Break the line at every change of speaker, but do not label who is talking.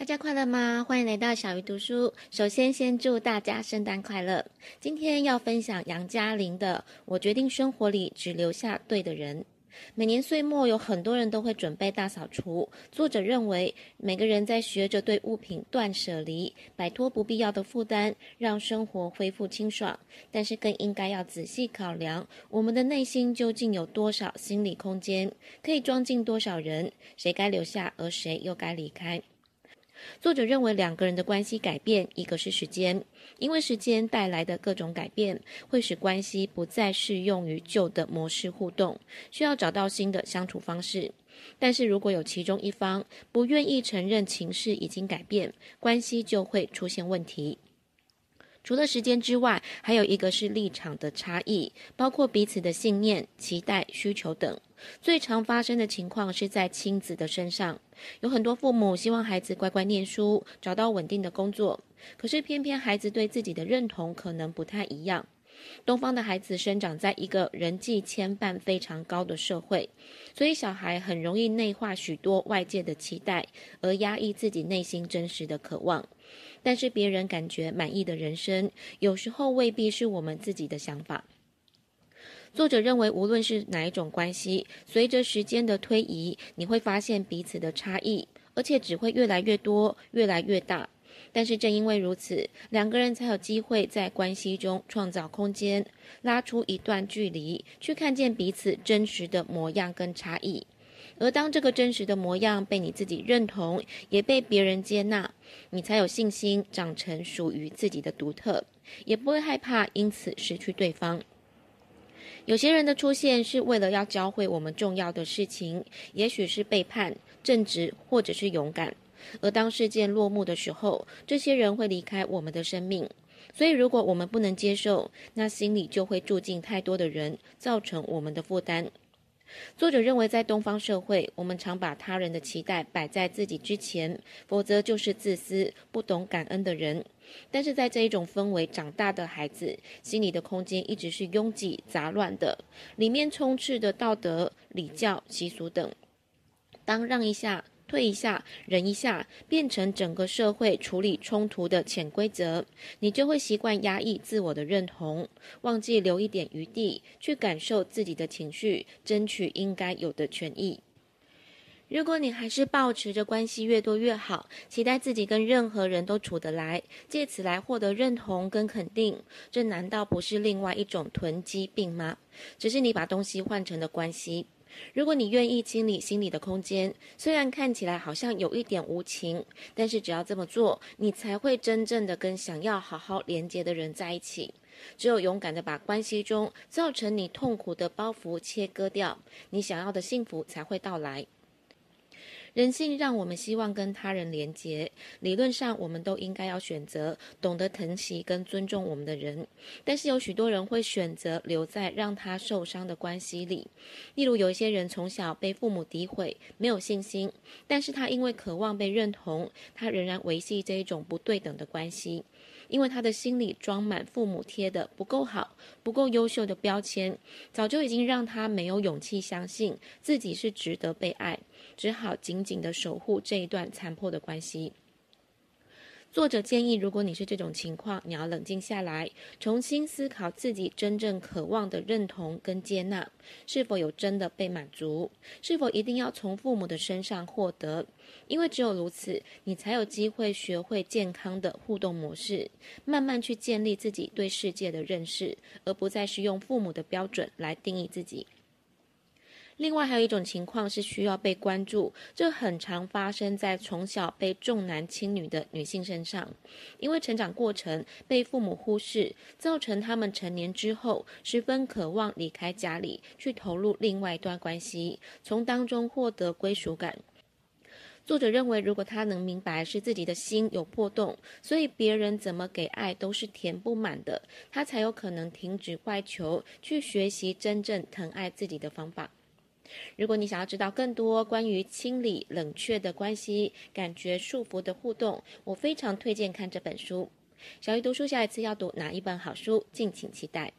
大家快乐吗？欢迎来到小鱼读书。首先，先祝大家圣诞快乐。今天要分享杨嘉玲的《我决定生活里只留下对的人》。每年岁末，有很多人都会准备大扫除。作者认为，每个人在学着对物品断舍离，摆脱不必要的负担，让生活恢复清爽。但是，更应该要仔细考量，我们的内心究竟有多少心理空间，可以装进多少人？谁该留下，而谁又该离开？作者认为，两个人的关系改变，一个是时间，因为时间带来的各种改变，会使关系不再适用于旧的模式互动，需要找到新的相处方式。但是如果有其中一方不愿意承认情势已经改变，关系就会出现问题。除了时间之外，还有一个是立场的差异，包括彼此的信念、期待、需求等。最常发生的情况是在亲子的身上，有很多父母希望孩子乖乖念书，找到稳定的工作，可是偏偏孩子对自己的认同可能不太一样。东方的孩子生长在一个人际牵绊非常高的社会，所以小孩很容易内化许多外界的期待，而压抑自己内心真实的渴望。但是别人感觉满意的人生，有时候未必是我们自己的想法。作者认为，无论是哪一种关系，随着时间的推移，你会发现彼此的差异，而且只会越来越多，越来越大。但是正因为如此，两个人才有机会在关系中创造空间，拉出一段距离，去看见彼此真实的模样跟差异。而当这个真实的模样被你自己认同，也被别人接纳，你才有信心长成属于自己的独特，也不会害怕因此失去对方。有些人的出现是为了要教会我们重要的事情，也许是背叛、正直，或者是勇敢。而当事件落幕的时候，这些人会离开我们的生命。所以，如果我们不能接受，那心里就会住进太多的人，造成我们的负担。作者认为，在东方社会，我们常把他人的期待摆在自己之前，否则就是自私、不懂感恩的人。但是在这一种氛围长大的孩子，心里的空间一直是拥挤、杂乱的，里面充斥的道德、礼教、习俗等。当让一下。退一下，忍一下，变成整个社会处理冲突的潜规则，你就会习惯压抑自我的认同，忘记留一点余地去感受自己的情绪，争取应该有的权益。如果你还是保持着关系越多越好，期待自己跟任何人都处得来，借此来获得认同跟肯定，这难道不是另外一种囤积病吗？只是你把东西换成了关系。如果你愿意清理心里的空间，虽然看起来好像有一点无情，但是只要这么做，你才会真正的跟想要好好连接的人在一起。只有勇敢的把关系中造成你痛苦的包袱切割掉，你想要的幸福才会到来。人性让我们希望跟他人连结，理论上我们都应该要选择懂得疼惜跟尊重我们的人，但是有许多人会选择留在让他受伤的关系里。例如，有一些人从小被父母诋毁，没有信心，但是他因为渴望被认同，他仍然维系这一种不对等的关系，因为他的心里装满父母贴的不够好、不够优秀的标签，早就已经让他没有勇气相信自己是值得被爱。只好紧紧的守护这一段残破的关系。作者建议，如果你是这种情况，你要冷静下来，重新思考自己真正渴望的认同跟接纳，是否有真的被满足，是否一定要从父母的身上获得？因为只有如此，你才有机会学会健康的互动模式，慢慢去建立自己对世界的认识，而不再是用父母的标准来定义自己。另外还有一种情况是需要被关注，这很常发生在从小被重男轻女的女性身上，因为成长过程被父母忽视，造成他们成年之后十分渴望离开家里，去投入另外一段关系，从当中获得归属感。作者认为，如果他能明白是自己的心有破洞，所以别人怎么给爱都是填不满的，他才有可能停止外求，去学习真正疼爱自己的方法。如果你想要知道更多关于清理冷却的关系、感觉束缚的互动，我非常推荐看这本书。小鱼读书下一次要读哪一本好书，敬请期待。